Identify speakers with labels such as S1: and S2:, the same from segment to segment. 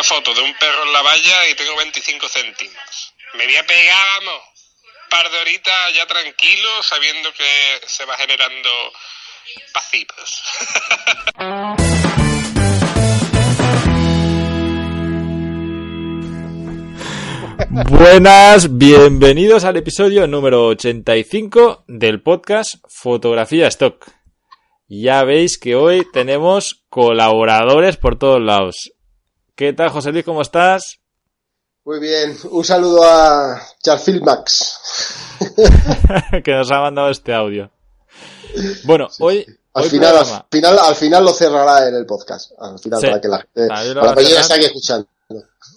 S1: una foto de un perro en la valla y tengo 25 céntimos. Me voy a pegar, vamos, un par de horitas ya tranquilo, sabiendo que se va generando pasitos.
S2: Buenas, bienvenidos al episodio número 85 del podcast Fotografía Stock. Ya veis que hoy tenemos colaboradores por todos lados. ¿Qué tal, José Luis? ¿Cómo estás?
S3: Muy bien, un saludo a Charfield Max.
S2: que nos ha mandado este audio. Bueno, hoy.
S3: Al,
S2: hoy
S3: final,
S2: programa-
S3: al, final, al final lo cerrará en el podcast. Al final,
S2: Sí.
S3: para que la gente. Para que esté aquí escuchando.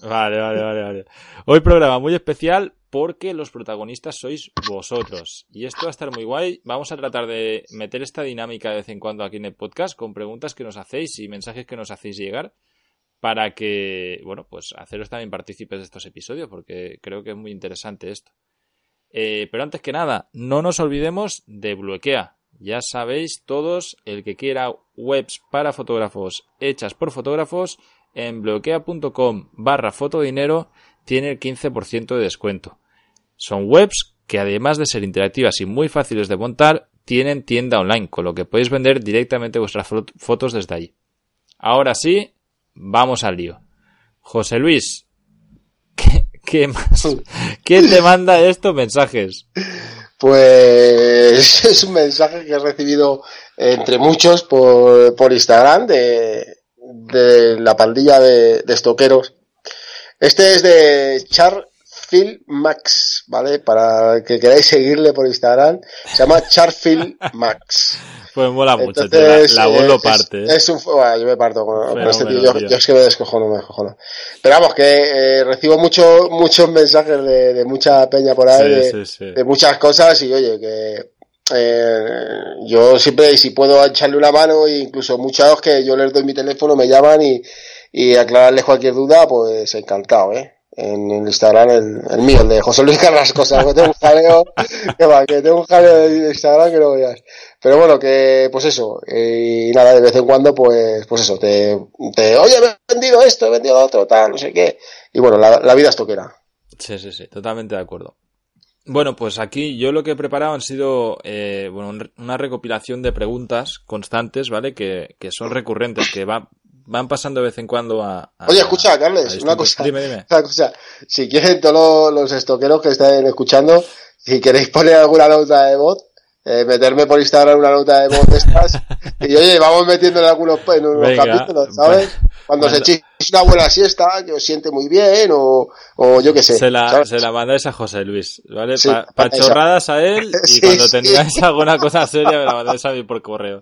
S2: Vale, vale, vale, vale. Hoy programa muy especial porque los protagonistas sois vosotros. Y esto va a estar muy guay. Vamos a tratar de meter esta dinámica de vez en cuando aquí en el podcast con preguntas que nos hacéis y mensajes que nos hacéis llegar para que, bueno, pues haceros también partícipes de estos episodios porque creo que es muy interesante esto. Eh, pero antes que nada, no nos olvidemos de Bluequea. Ya sabéis todos, el que quiera webs para fotógrafos hechas por fotógrafos, en bloquea.com barra fotodinero tiene el 15% de descuento. Son webs que además de ser interactivas y muy fáciles de montar, tienen tienda online, con lo que podéis vender directamente vuestras fo- fotos desde allí. Ahora sí, vamos al lío. José Luis, ¿qué, qué más? ¿Quién te manda estos mensajes?
S3: Pues es un mensaje que he recibido entre muchos por, por Instagram de, de la pandilla de, de estoqueros. Este es de Charfield Max, ¿vale? Para que queráis seguirle por Instagram. Se llama Charfield Max.
S2: Pues mola mucho, tío, la, la voz lo parte. ¿eh?
S3: Es, un, bueno, yo me parto con, con este tío. Yo,
S2: tío.
S3: yo es que me descojono, me descojono. Pero vamos, que eh, recibo mucho, muchos mensajes de, de mucha peña por ahí, de,
S2: Sí, sí, sí.
S3: de muchas cosas y oye, que eh, yo siempre, si puedo echarle una mano, e incluso muchos que yo les doy mi teléfono, me llaman y, y aclararles cualquier duda, pues encantado, ¿eh? En el Instagram, el, el mío, el de José Luis Carrasco, ¿sabes? Que tengo un jaleo, que va, que tengo un jaleo de Instagram que no veas. Pero bueno, que pues eso, eh, y nada, de vez en cuando, pues, pues eso, te, te, oye, me he vendido esto, he vendido otro, tal, no sé qué. Y bueno, la, la vida es toquera.
S2: Sí, sí, sí, totalmente de acuerdo. Bueno, pues aquí yo lo que he preparado han sido eh, bueno, un- una recopilación de preguntas constantes, ¿vale? Que, que son recurrentes, que va- van pasando de vez en cuando a... a-
S3: Oye, escucha, Carles, una cosa.
S2: Dime, dime.
S3: Una cosa, si quieren todos los, los estoqueros que estén escuchando, si queréis poner alguna nota de voz, eh, meterme por Instagram una nota de voz de estas, y oye, vamos metiendo en algunos, en unos
S2: Venga,
S3: capítulos, ¿sabes? Cuando se echéis una buena siesta, que os siente muy bien, o, o yo qué sé.
S2: Se la,
S3: ¿sabes?
S2: se la mandáis a José Luis, ¿vale?
S3: Sí,
S2: Pa- pachorradas a él y
S3: Sí,
S2: cuando
S3: sí.
S2: tengáis alguna cosa seria me la mandáis a mí por correo.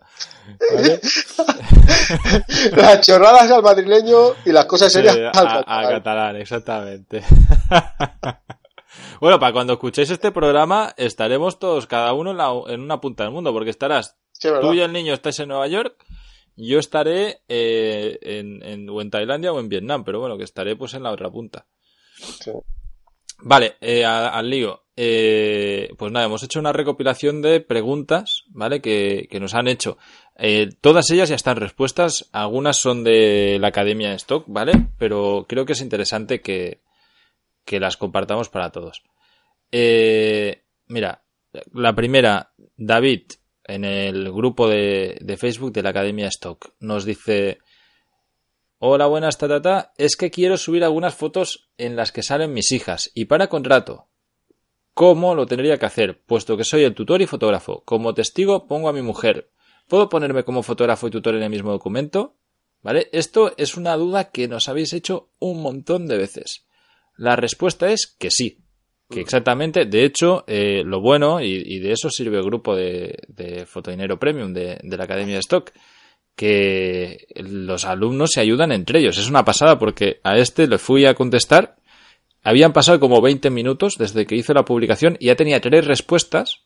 S2: ¿Vale?
S3: Las chorradas al madrileño y las cosas serias
S2: Sí,
S3: al
S2: a, a
S3: catalán.
S2: catalán, exactamente. bueno, para cuando escuchéis este programa, estaremos todos, cada uno en, la- en una punta del mundo, porque estarás,
S3: Sí,
S2: tú y el niño estáis en Nueva York, yo estaré eh, en, en- o en Tailandia o en Vietnam, pero bueno, que estaré pues en la otra punta.
S3: Sí.
S2: Vale, eh, al lío. Eh, pues nada, hemos hecho una recopilación de preguntas, ¿vale? Que, que nos han hecho. Eh, todas ellas ya están respuestas. Algunas son de la Academia de Stock, ¿vale? Pero creo que es interesante que, que las compartamos para todos. Eh, mira, la primera, David, en el grupo de, Facebook de la Academia Stock, nos dice, Hola, buenas, tatata. Es que quiero subir algunas fotos en las que salen mis hijas y para contrato. ¿Cómo lo tendría que hacer? Puesto que soy el tutor y fotógrafo. Como testigo pongo a mi mujer. ¿Puedo ponerme como fotógrafo y tutor en el mismo documento? ¿Vale? Esto es una duda que nos habéis hecho un montón de veces. La respuesta es que sí. Que exactamente, de hecho, eh, lo bueno, y, y de eso sirve el grupo de, de Fotodinero Premium de, de la Academia de Stock, que los alumnos se ayudan entre ellos. Es una pasada porque a este le fui a contestar. Habían pasado como 20 minutos desde que hice la publicación y ya tenía tres respuestas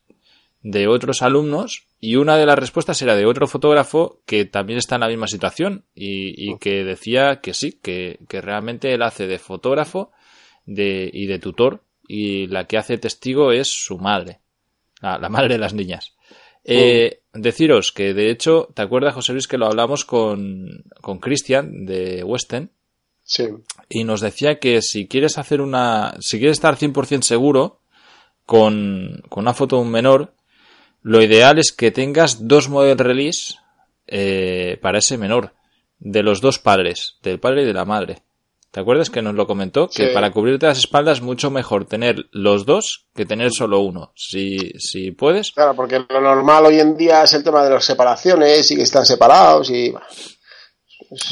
S2: de otros alumnos y una de las respuestas era de otro fotógrafo que también está en la misma situación y, y que decía que sí, que, que realmente él hace de fotógrafo de, y de tutor y la que hace testigo es su madre, la, la madre de las niñas. Eh, deciros que de hecho, ¿te acuerdas José Luis que lo hablamos con, con Cristian de Western?
S3: Sí.
S2: y nos decía que si quieres hacer una, si quieres estar 100% seguro con, con una foto de un menor, lo ideal es que tengas dos model release eh, para ese menor, de los dos padres, del padre y de la madre. ¿Te acuerdas que nos lo comentó? Que
S3: Sí.
S2: para cubrirte las espaldas es mucho mejor tener los dos que tener solo uno. Si, si puedes,
S3: Claro, porque lo normal hoy en día es el tema de las separaciones y que están separados y...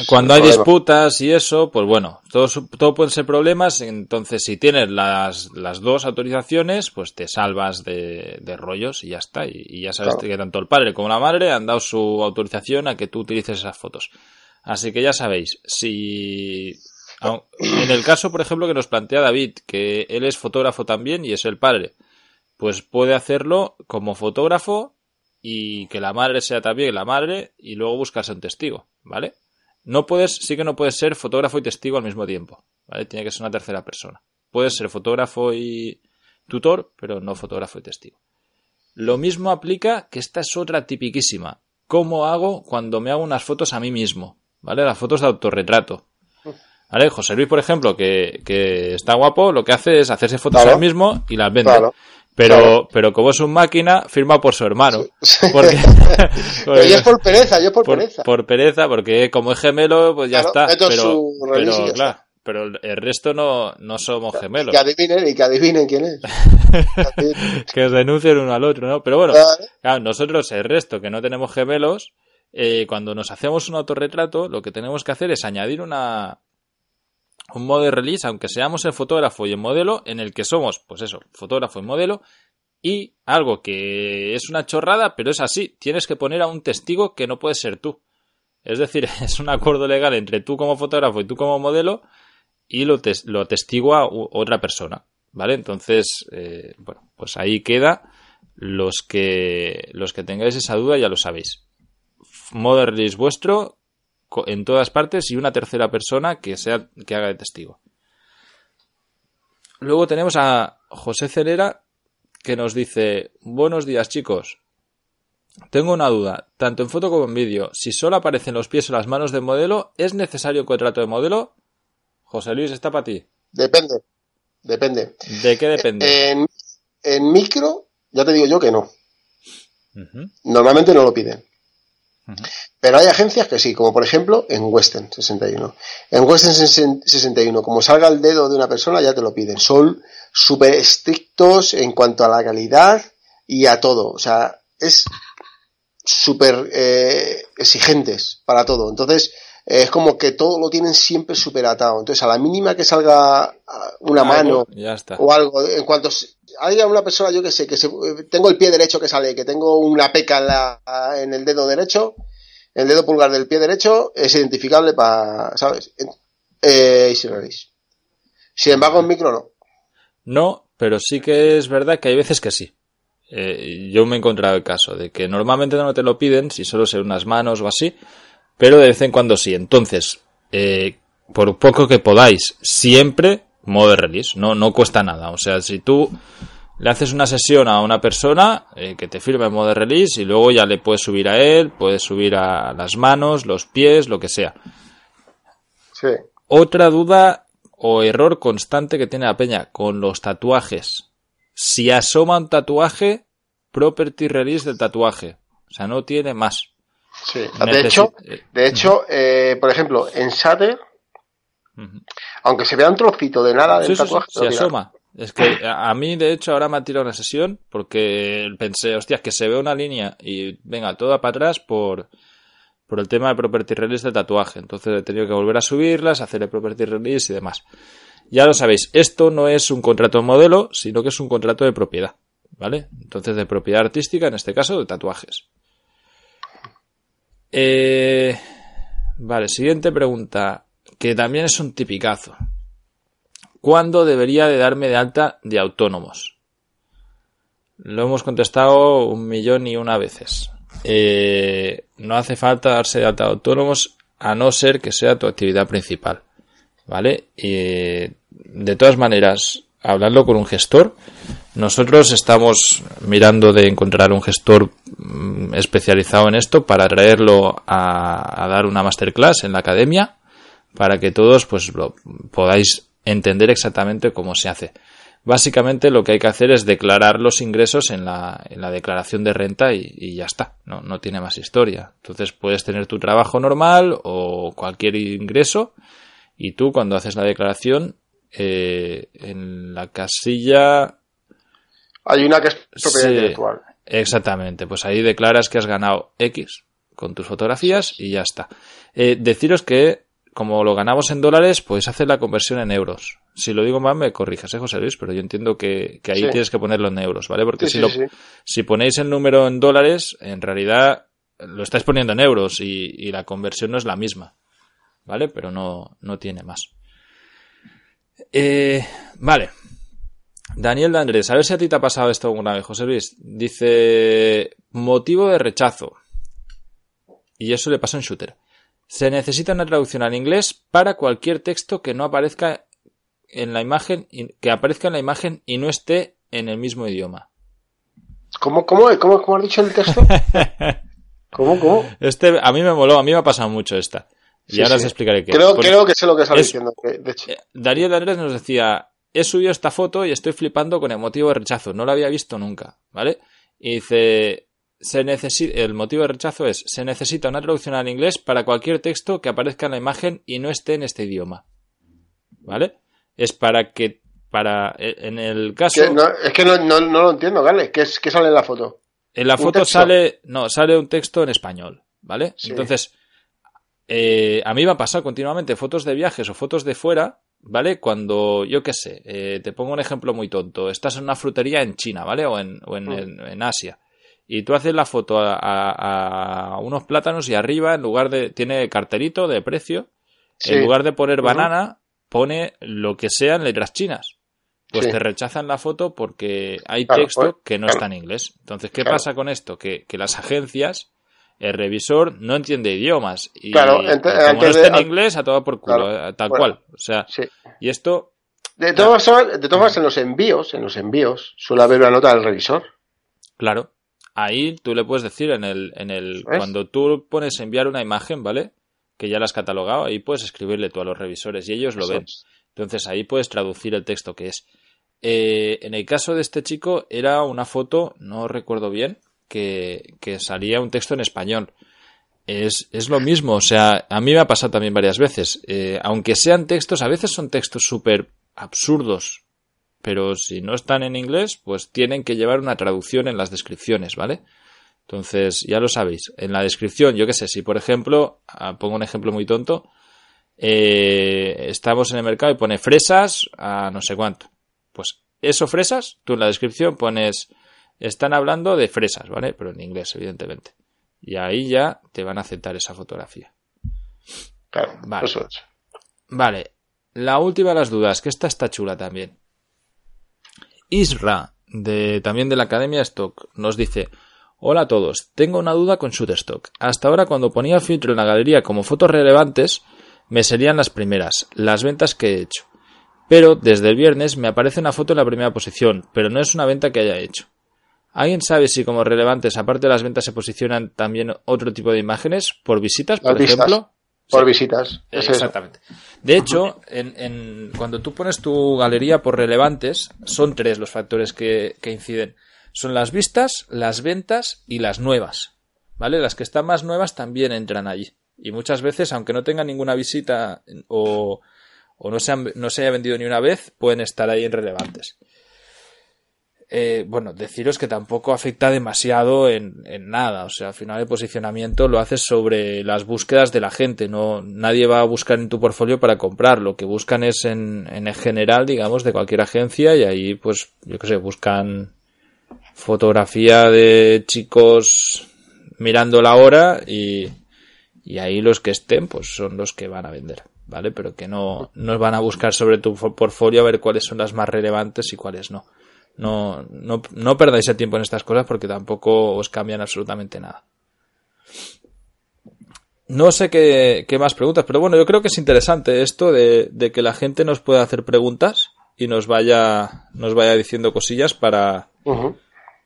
S2: Cuando hay disputas y eso, pues bueno, todo, todo pueden ser problemas. Entonces, si tienes las, las dos autorizaciones, pues te salvas de, de rollos y ya está. Y, y ya sabes
S3: Claro.
S2: que tanto el padre como la madre han dado su autorización a que tú utilices esas fotos. Así que ya sabéis, si. En el caso, por ejemplo, que nos plantea David, que él es fotógrafo también y es el padre, pues puede hacerlo como fotógrafo y que la madre sea también la madre y luego buscarse un testigo, ¿vale? No puedes, sí que no puedes ser fotógrafo y testigo al mismo tiempo, ¿vale? Tiene que ser una tercera persona. Puedes ser fotógrafo y tutor, pero no fotógrafo y testigo. Lo mismo aplica, que esta es otra tipiquísima. ¿Cómo hago cuando me hago unas fotos a mí mismo? ¿Vale? Las fotos de autorretrato. ¿Vale? José Luis, por ejemplo, que, que está guapo, lo que hace es hacerse fotos
S3: Claro.
S2: a él mismo y las vende.
S3: Claro.
S2: Pero,
S3: Claro.
S2: pero como es un máquina, firma por su hermano.
S3: Sí.
S2: Porque,
S3: yo es por pereza, yo es por,
S2: por,
S3: pereza.
S2: por pereza, porque como es gemelo, pues ya está.
S3: meto
S2: Pero,
S3: su release y
S2: pero
S3: ya
S2: claro, pero el resto no, no somos gemelos.
S3: Que adivinen y que adivinen quién es.
S2: que os denuncien uno al otro, ¿no? Pero bueno,
S3: claro,
S2: nosotros, el resto, que no tenemos gemelos, eh, cuando nos hacemos un autorretrato, lo que tenemos que hacer es añadir una un modo de release, aunque seamos el fotógrafo y el modelo, en el que somos, pues eso, fotógrafo y modelo, y algo que es una chorrada, pero es así, tienes que poner a un testigo que no puede ser tú. Es decir, es un acuerdo legal entre tú como fotógrafo y tú como modelo, y lo, tes- lo otra persona. ¿Vale? Entonces, eh, bueno, pues ahí queda. Los que, los que tengáis esa duda ya lo sabéis. Modo release vuestro en todas partes y una tercera persona que sea que haga de testigo. Luego tenemos a José Celera que nos dice: Buenos días, chicos. Tengo una duda, tanto en foto como en vídeo. Si solo aparecen los pies o las manos del modelo, ¿es necesario un contrato de modelo? José Luis, está para ti.
S3: Depende. Depende.
S2: ¿De qué depende?
S3: En, en micro, ya te digo yo que no. Normalmente no lo piden. Pero hay agencias que sí, como por ejemplo en Western 61. En Western 61, como salga el dedo de una persona, ya te lo piden. Son súper estrictos en cuanto a la calidad y a todo. O sea, es súper eh, exigentes para todo. Entonces, eh, es como que todo lo tienen siempre súper atado. Entonces, a la mínima que salga ah, una mano
S2: Ya está.
S3: o algo, en cuanto haya una persona, yo que sé, que se- tengo el pie derecho que sale, que tengo una peca en, el dedo derecho, el dedo pulgar del pie derecho es identificable para, ¿sabes? Eh. Sin embargo, en micro no.
S2: No, pero sí que es verdad que hay veces que sí. Eh, yo me he encontrado el caso de que normalmente no te lo piden si solo se unas manos o así, pero de vez en cuando sí. Entonces, eh, por poco que podáis, siempre modo de release, no, no cuesta nada. O sea, si tú le haces una sesión a una persona eh, que te firme en modo de release y luego ya le puedes subir a él, puedes subir a las manos, los pies, lo que sea.
S3: Sí.
S2: Otra duda o error constante que tiene la peña con los tatuajes. Si asoma un tatuaje, property release del tatuaje. O sea, no tiene más.
S3: Sí. De hecho,
S2: eh,
S3: de hecho eh, por ejemplo, en Shatter, Aunque se vea un trocito de nada del
S2: Sí, sí, sí,
S3: tatuaje,
S2: se asoma. Es que a mí, de hecho, ahora me ha tirado una sesión porque pensé, hostia, que se ve una línea y venga, toda para atrás por, por el tema de property release del tatuaje. Entonces he tenido que volver a subirlas, hacer el property release y demás. Ya lo sabéis, esto no es un contrato de modelo, sino que es un contrato de propiedad. ¿Vale? Entonces, de propiedad artística, en este caso, de tatuajes. Eh, vale, siguiente pregunta, que también es un tipicazo. ¿Cuándo debería de darme de alta de autónomos? Lo hemos contestado un millón y una veces. Eh, no hace falta darse de alta de autónomos a no ser que sea tu actividad principal. ¿Vale? Y de todas maneras, hablando con un gestor, nosotros estamos mirando de encontrar un gestor mm, especializado en esto para traerlo a, a dar una masterclass en la academia para que todos pues lo podáis entender exactamente cómo se hace. Básicamente lo que hay que hacer es declarar los ingresos en la, en la declaración de renta y, ya está, no, no tiene más historia. Entonces puedes tener tu trabajo normal o cualquier ingreso y tú cuando haces la declaración eh, en la casilla...
S3: Hay una que es propiedad intelectual.
S2: Exactamente, pues ahí declaras que has ganado X con tus fotografías y ya está. Eh, deciros que como lo ganamos en dólares, puedes hacer la conversión en euros. Si lo digo mal, me corrijas, ¿eh, José Luis? Pero yo entiendo que, ahí tienes que ponerlo en euros, ¿vale? Porque si, lo, si ponéis el número en dólares, en realidad lo estáis poniendo en euros y, la conversión no es la misma, ¿vale? Pero no, no tiene más. Eh, vale. Daniel de Andrés, a ver si a ti te ha pasado esto alguna vez, José Luis. Dice, motivo de rechazo. Y eso le pasa en Shooter. Se necesita una traducción al inglés para cualquier texto que no aparezca en la imagen, que aparezca en la imagen y no esté en el mismo idioma.
S3: ¿Cómo, cómo, cómo, has dicho el texto? ¿Cómo, cómo?
S2: Este, a mí me moló, a mí me ha pasado mucho esta. Y ahora os explicaré qué.
S3: Creo, creo que sé lo que está diciendo. De hecho. Eh,
S2: Darío de Andrés nos decía, he subido esta foto y estoy flipando con el motivo de rechazo, no la había visto nunca, ¿vale? Y dice, se necesita, el motivo de rechazo es, se necesita una traducción al inglés para cualquier texto que aparezca en la imagen y no esté en este idioma. ¿Vale? Es para que, para, e, en el caso...
S3: es que no, no, lo entiendo, ¿vale? ¿Qué, es, sale en la foto?
S2: En la foto sale, no, sale un texto en español, ¿vale? Entonces, eh, a mí me ha pasado continuamente fotos de viajes o fotos de fuera, ¿vale? Cuando, yo qué sé, eh, te pongo un ejemplo muy tonto, estás en una frutería en China, ¿vale? O en, o en, mm. en Asia y tú haces la foto a, unos plátanos y arriba, en lugar de, tiene cartelito de precio, en lugar de poner banana, pone lo que sea en letras chinas. Pues te rechazan la foto porque hay texto pues, que no está en inglés. Entonces, ¿qué pasa con esto? Que, las agencias, el revisor no entiende idiomas. Y como no está en inglés, a todo por culo, eh, tal cual. O sea, y esto...
S3: De todas, de todas en los envíos, en los envíos, suele haber una nota del revisor.
S2: Claro ahí tú le puedes decir en el, en el, cuando tú pones enviar una imagen, ¿vale? Que ya la has catalogado, ahí puedes escribirle tú a los revisores y ellos lo ven. Entonces ahí puedes traducir el texto que es. Eh, en el caso de este chico era una foto, no recuerdo bien, que, que salía un texto en español. Es, es, lo mismo, o sea, a mí me ha pasado también varias veces. Eh, aunque sean textos, a veces son textos súper absurdos, pero si no están en inglés, pues tienen que llevar una traducción en las descripciones, ¿vale? Entonces, ya lo sabéis. En la descripción, yo qué sé, si por ejemplo, ah, pongo un ejemplo muy tonto, eh, estamos en el mercado y pone fresas a no sé cuánto. Pues eso fresas, tú en la descripción pones, están hablando de fresas, ¿vale? Pero en inglés, evidentemente. Y ahí ya te van a aceptar esa fotografía.
S3: Claro, vale. Eso es.
S2: Vale. La última de las dudas, que esta está chula también. Isra, de, también de la Academia Stock, nos dice Hola a todos, tengo una duda con Shutterstock. Hasta ahora cuando ponía filtro en la galería como fotos relevantes, me serían las primeras, las ventas que he hecho. Pero desde el viernes me aparece una foto en la primera posición, pero no es una venta que haya hecho. ¿Alguien sabe si como relevantes, aparte de las ventas, se posicionan también otro tipo de imágenes por visitas, por ejemplo?
S3: Por visitas.
S2: Exactamente. De hecho, en, cuando tú pones tu galería por relevantes, son tres los factores que, inciden. Son las vistas, las ventas y las nuevas. ¿Vale? Las que están más nuevas también entran allí. Y muchas veces, aunque no tengan ninguna visita o, o no, se no se haya vendido ni una vez, pueden estar ahí en relevantes. Eh, bueno, deciros que tampoco afecta demasiado en, nada. O sea, al final el posicionamiento lo haces sobre las búsquedas de la gente. No, nadie va a buscar en tu portfolio para comprar. Lo que buscan es en, en el general, digamos, de cualquier agencia y ahí, pues, yo qué sé, buscan fotografía de chicos mirando la hora y, y ahí los que estén, pues son los que van a vender. ¿Vale? Pero que no, no van a buscar sobre tu portfolio a ver cuáles son las más relevantes y cuáles no. No, no, no perdáis el tiempo en estas cosas porque tampoco os cambian absolutamente nada. No sé qué, qué, más preguntas, pero bueno, yo creo que es interesante esto de, de, que la gente nos pueda hacer preguntas y nos vaya, nos vaya diciendo cosillas para,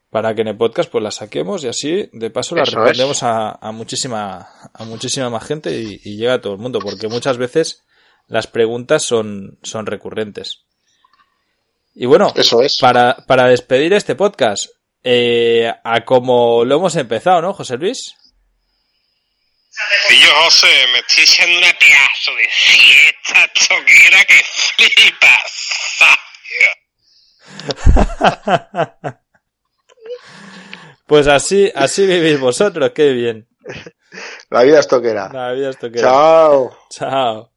S2: para que en el podcast pues las saquemos y así de paso las respondemos a, a, muchísima, a muchísima más gente y, y, llega a todo el mundo, porque muchas veces las preguntas son, son recurrentes. Y bueno,
S3: Eso es.
S2: para, para despedir este podcast, eh, a como lo hemos empezado, ¿no, José Luis?
S1: Y yo, José, me estoy echando una pedazo de siesta toquera que flipas.
S2: Pues así, así vivís vosotros, qué bien.
S3: La vida es toquera.
S2: La vida es toquera.
S3: Chao.
S2: Chao.